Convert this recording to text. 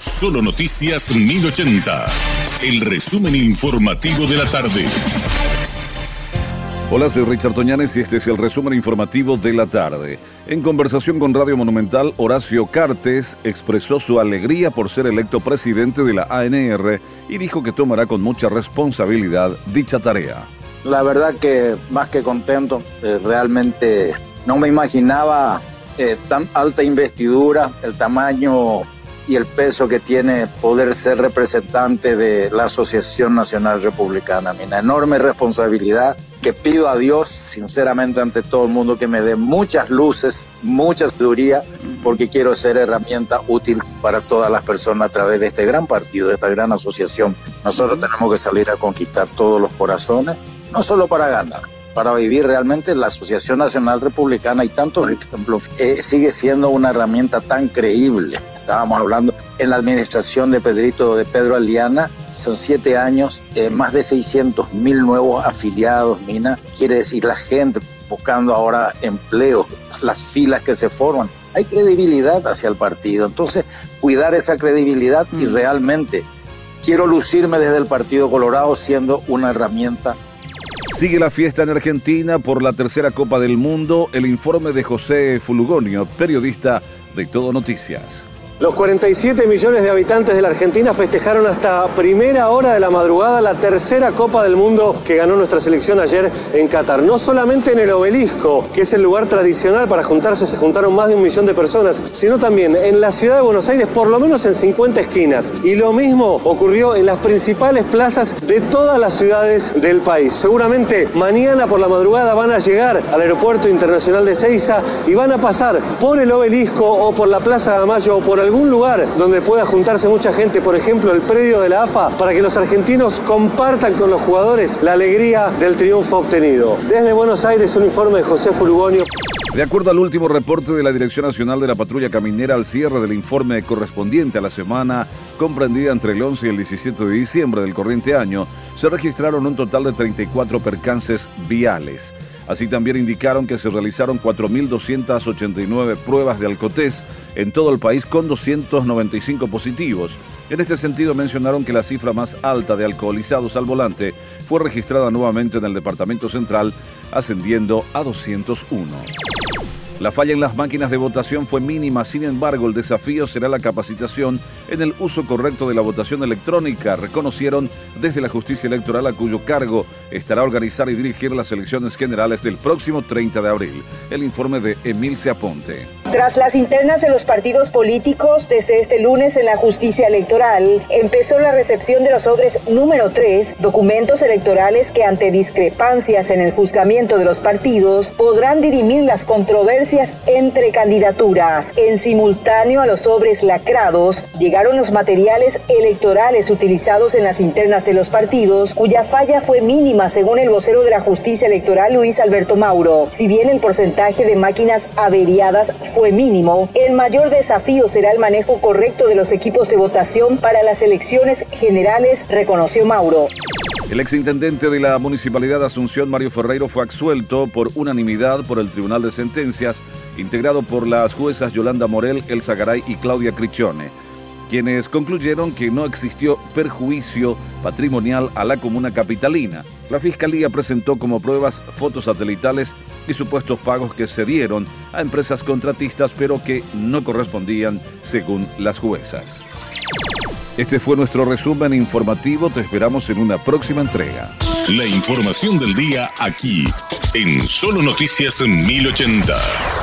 Solo Noticias 1080. El resumen informativo de la tarde. Hola, soy Richard Toñanes y este es el resumen informativo de la tarde. En conversación con Radio Monumental, Horacio Cartes expresó su alegría por ser electo presidente de la ANR y dijo que tomará con mucha responsabilidad dicha tarea. La verdad que más que contento, eh, realmente no me imaginaba eh, tan alta investidura, el tamaño y el peso que tiene poder ser representante de la Asociación Nacional Republicana. Una enorme responsabilidad que pido a Dios, sinceramente, ante todo el mundo, que me dé muchas luces, mucha sabiduría, porque quiero ser herramienta útil para todas las personas a través de este gran partido, de esta gran asociación. Nosotros tenemos que salir a conquistar todos los corazones, no solo para ganar, para vivir realmente la Asociación Nacional Republicana y tantos ejemplos, eh, sigue siendo una herramienta tan creíble estábamos hablando, en la administración de Pedrito, de Pedro Aliana, son siete años, eh, más de 600 mil nuevos afiliados, Mina, quiere decir la gente buscando ahora empleo, las filas que se forman. Hay credibilidad hacia el partido, entonces cuidar esa credibilidad y mm. realmente quiero lucirme desde el Partido Colorado siendo una herramienta Sigue la fiesta en Argentina por la tercera Copa del Mundo. El informe de José Fulugonio, periodista de Todo Noticias. Los 47 millones de habitantes de la Argentina festejaron hasta primera hora de la madrugada la tercera Copa del Mundo que ganó nuestra selección ayer en Qatar. No solamente en el obelisco, que es el lugar tradicional para juntarse, se juntaron más de un millón de personas, sino también en la ciudad de Buenos Aires, por lo menos en 50 esquinas. Y lo mismo ocurrió en las principales plazas de todas las ciudades del país. Seguramente mañana por la madrugada van a llegar al aeropuerto internacional de Ceiza y van a pasar por el obelisco o por la Plaza de Mayo o por el algún lugar donde pueda juntarse mucha gente, por ejemplo el predio de la AFA, para que los argentinos compartan con los jugadores la alegría del triunfo obtenido. Desde Buenos Aires, un informe de José Furgonio. De acuerdo al último reporte de la Dirección Nacional de la Patrulla Caminera al cierre del informe correspondiente a la semana comprendida entre el 11 y el 17 de diciembre del corriente año, se registraron un total de 34 percances viales. Así también indicaron que se realizaron 4.289 pruebas de alcotés en todo el país con 295 positivos. En este sentido mencionaron que la cifra más alta de alcoholizados al volante fue registrada nuevamente en el Departamento Central, ascendiendo a 201. La falla en las máquinas de votación fue mínima, sin embargo el desafío será la capacitación en el uso correcto de la votación electrónica, reconocieron desde la justicia electoral a cuyo cargo estará organizar y dirigir las elecciones generales del próximo 30 de abril. El informe de Emil Aponte. Tras las internas de los partidos políticos, desde este lunes en la justicia electoral empezó la recepción de los sobres número 3, documentos electorales que ante discrepancias en el juzgamiento de los partidos podrán dirimir las controversias entre candidaturas. En simultáneo a los sobres lacrados llegaron los materiales electorales utilizados en las internas de los partidos, cuya falla fue mínima según el vocero de la justicia electoral Luis Alberto Mauro. Si bien el porcentaje de máquinas averiadas fue fue mínimo, el mayor desafío será el manejo correcto de los equipos de votación para las elecciones generales, reconoció Mauro. El exintendente de la Municipalidad de Asunción, Mario Ferreiro, fue absuelto por unanimidad por el Tribunal de Sentencias, integrado por las juezas Yolanda Morel, Elsa Garay y Claudia Crichone quienes concluyeron que no existió perjuicio patrimonial a la comuna capitalina. La Fiscalía presentó como pruebas fotos satelitales y supuestos pagos que se dieron a empresas contratistas pero que no correspondían según las juezas. Este fue nuestro resumen informativo, te esperamos en una próxima entrega. La información del día aquí, en Solo Noticias 1080.